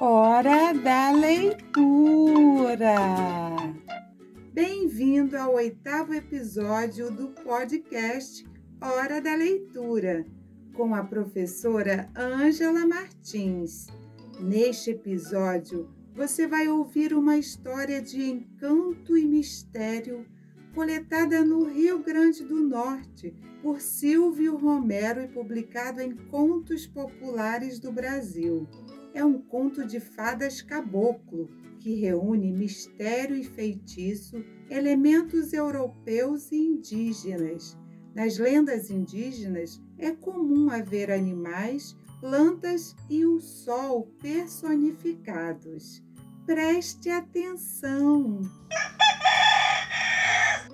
Hora da leitura! Bem-vindo ao oitavo episódio do podcast Hora da Leitura, com a professora Ângela Martins. Neste episódio, você vai ouvir uma história de encanto e mistério coletada no Rio Grande do Norte por Silvio Romero e publicado em Contos Populares do Brasil é um conto de fadas caboclo que reúne mistério e feitiço, elementos europeus e indígenas. Nas lendas indígenas é comum haver animais, plantas e o sol personificados. Preste atenção!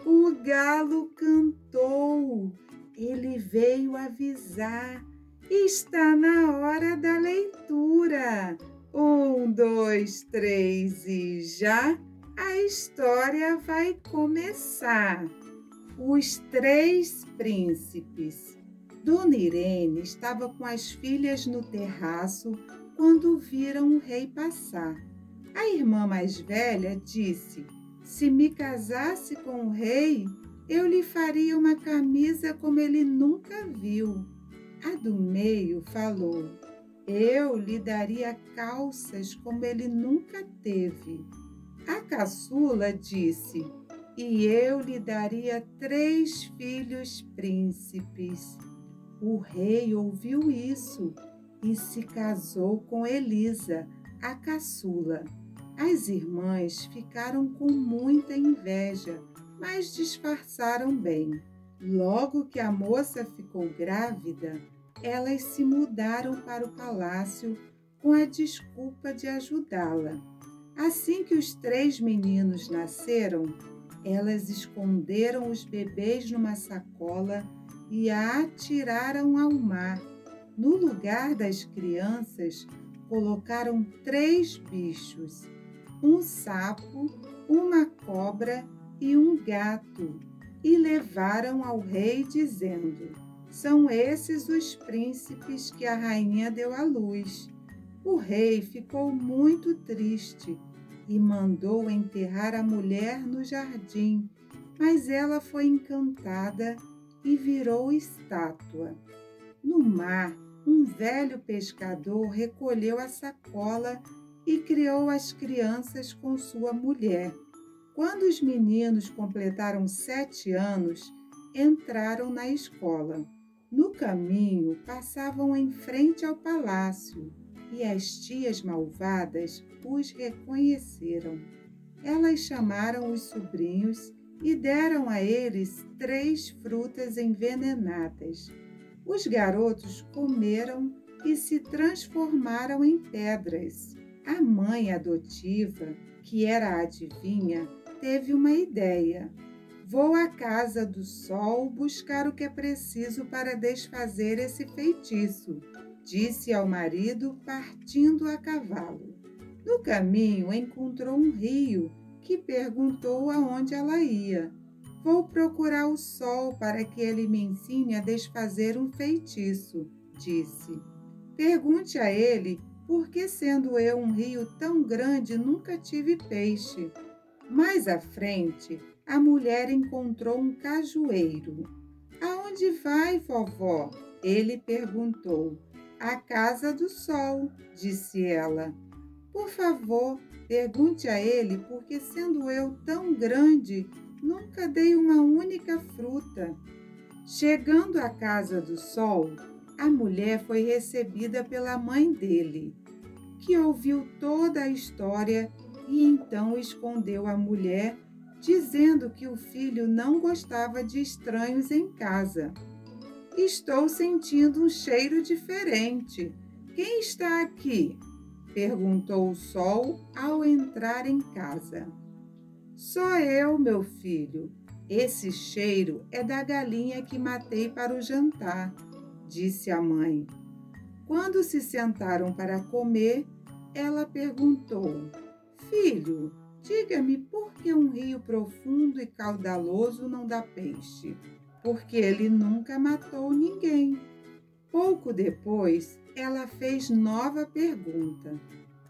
O galo cantou, ele veio avisar Está na hora da leitura. Um, dois, três e já a história vai começar. Os Três Príncipes. Dona Irene estava com as filhas no terraço quando viram o rei passar. A irmã mais velha disse: Se me casasse com o rei, eu lhe faria uma camisa como ele nunca viu. A do meio falou: Eu lhe daria calças como ele nunca teve. A caçula disse: E eu lhe daria três filhos príncipes. O rei ouviu isso e se casou com Elisa, a caçula. As irmãs ficaram com muita inveja, mas disfarçaram bem. Logo que a moça ficou grávida, elas se mudaram para o palácio com a desculpa de ajudá-la. Assim que os três meninos nasceram, elas esconderam os bebês numa sacola e a atiraram ao mar. No lugar das crianças, colocaram três bichos: um sapo, uma cobra e um gato, e levaram ao rei, dizendo: são esses os príncipes que a rainha deu à luz. O rei ficou muito triste e mandou enterrar a mulher no jardim, mas ela foi encantada e virou estátua. No mar, um velho pescador recolheu a sacola e criou as crianças com sua mulher. Quando os meninos completaram sete anos, entraram na escola. No caminho, passavam em frente ao palácio e as tias malvadas os reconheceram. Elas chamaram os sobrinhos e deram a eles três frutas envenenadas. Os garotos comeram e se transformaram em pedras. A mãe adotiva, que era adivinha, teve uma ideia Vou à casa do sol buscar o que é preciso para desfazer esse feitiço, disse ao marido, partindo a cavalo. No caminho encontrou um rio que perguntou aonde ela ia. Vou procurar o sol para que ele me ensine a desfazer um feitiço, disse. Pergunte a ele por que, sendo eu um rio tão grande, nunca tive peixe. Mais à frente, a mulher encontrou um cajueiro. Aonde vai, vovó? Ele perguntou. À casa do sol, disse ela. Por favor, pergunte a ele, porque sendo eu tão grande, nunca dei uma única fruta. Chegando à casa do sol, a mulher foi recebida pela mãe dele, que ouviu toda a história e então escondeu a mulher dizendo que o filho não gostava de estranhos em casa. Estou sentindo um cheiro diferente. Quem está aqui? perguntou o sol ao entrar em casa. Sou eu, meu filho. Esse cheiro é da galinha que matei para o jantar, disse a mãe. Quando se sentaram para comer, ela perguntou: Filho, Diga-me por que um rio profundo e caudaloso não dá peixe? Porque ele nunca matou ninguém. Pouco depois, ela fez nova pergunta.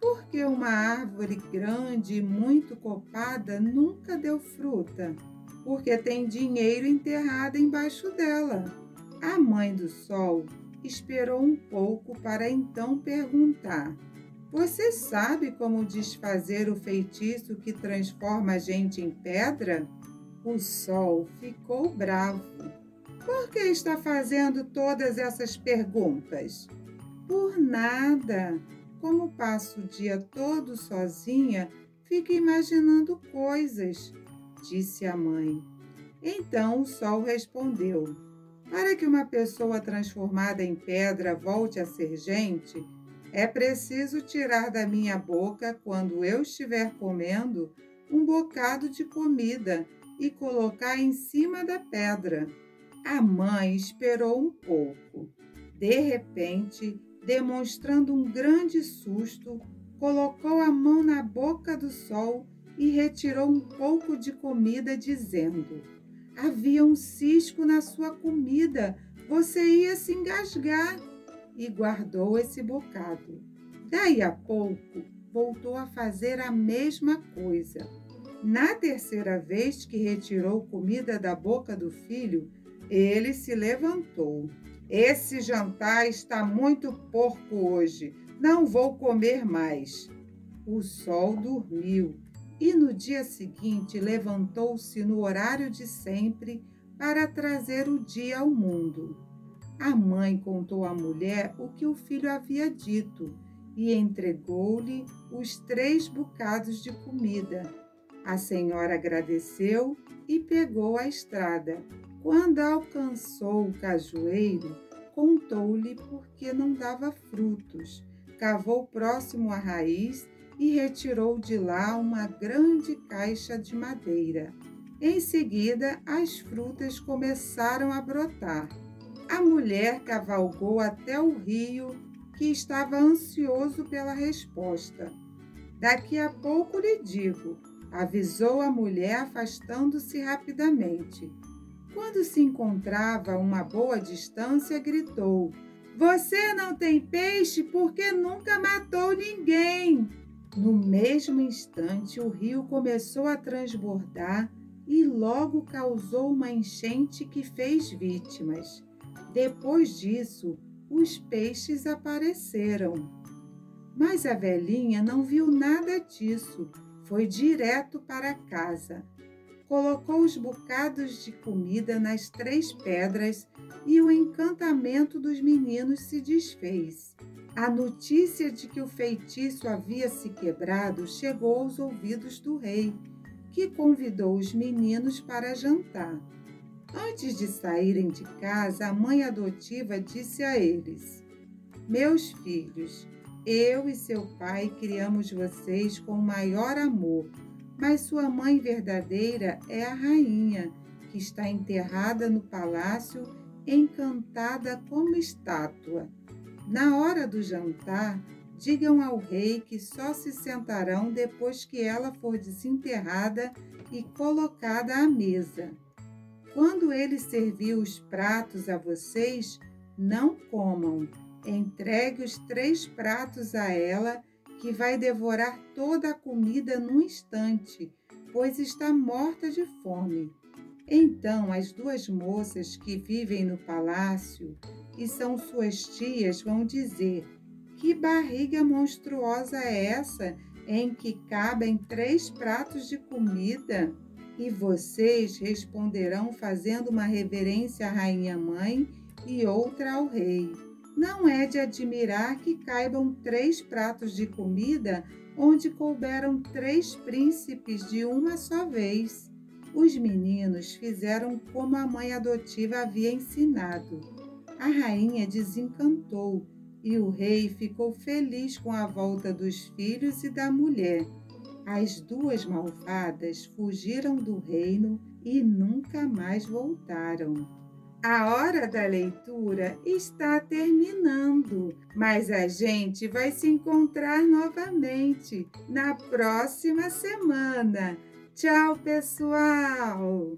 Porque uma árvore grande e muito copada nunca deu fruta? Porque tem dinheiro enterrado embaixo dela. A mãe do sol esperou um pouco para então perguntar: Você sabe como desfazer o feitiço que transforma a gente em pedra? O sol ficou bravo. Por que está fazendo todas essas perguntas? Por nada. Como passo o dia todo sozinha, fico imaginando coisas, disse a mãe. Então o sol respondeu: Para que uma pessoa transformada em pedra volte a ser gente, é preciso tirar da minha boca, quando eu estiver comendo, um bocado de comida e colocar em cima da pedra. A mãe esperou um pouco. De repente, demonstrando um grande susto, colocou a mão na boca do sol e retirou um pouco de comida, dizendo: Havia um cisco na sua comida, você ia se engasgar. E guardou esse bocado. Daí a pouco, voltou a fazer a mesma coisa. Na terceira vez que retirou comida da boca do filho, ele se levantou. Esse jantar está muito porco hoje. Não vou comer mais. O sol dormiu e no dia seguinte levantou-se no horário de sempre para trazer o dia ao mundo. A mãe contou à mulher o que o filho havia dito e entregou-lhe os três bocados de comida. A senhora agradeceu e pegou a estrada. Quando alcançou o cajueiro, contou-lhe porque não dava frutos. Cavou próximo à raiz e retirou de lá uma grande caixa de madeira. Em seguida, as frutas começaram a brotar. A mulher cavalgou até o rio, que estava ansioso pela resposta. Daqui a pouco lhe digo, avisou a mulher, afastando-se rapidamente. Quando se encontrava a uma boa distância, gritou: Você não tem peixe porque nunca matou ninguém. No mesmo instante, o rio começou a transbordar e logo causou uma enchente que fez vítimas. Depois disso, os peixes apareceram. Mas a velhinha não viu nada disso foi direto para casa. Colocou os bocados de comida nas três pedras e o encantamento dos meninos se desfez. A notícia de que o feitiço havia se quebrado chegou aos ouvidos do rei, que convidou os meninos para jantar. Antes de saírem de casa, a mãe adotiva disse a eles: Meus filhos, eu e seu pai criamos vocês com o maior amor, mas sua mãe verdadeira é a rainha, que está enterrada no palácio, encantada como estátua. Na hora do jantar, digam ao rei que só se sentarão depois que ela for desenterrada e colocada à mesa. Quando ele servir os pratos a vocês, não comam Entregue os três pratos a ela, que vai devorar toda a comida num instante, pois está morta de fome. Então as duas moças que vivem no palácio e são suas tias vão dizer: Que barriga monstruosa é essa em que cabem três pratos de comida? E vocês responderão fazendo uma reverência à Rainha Mãe e outra ao Rei. Não é de admirar que caibam três pratos de comida onde couberam três príncipes de uma só vez. Os meninos fizeram como a mãe adotiva havia ensinado. A rainha desencantou e o rei ficou feliz com a volta dos filhos e da mulher. As duas malvadas fugiram do reino e nunca mais voltaram. A hora da leitura está terminando, mas a gente vai se encontrar novamente na próxima semana. Tchau, pessoal!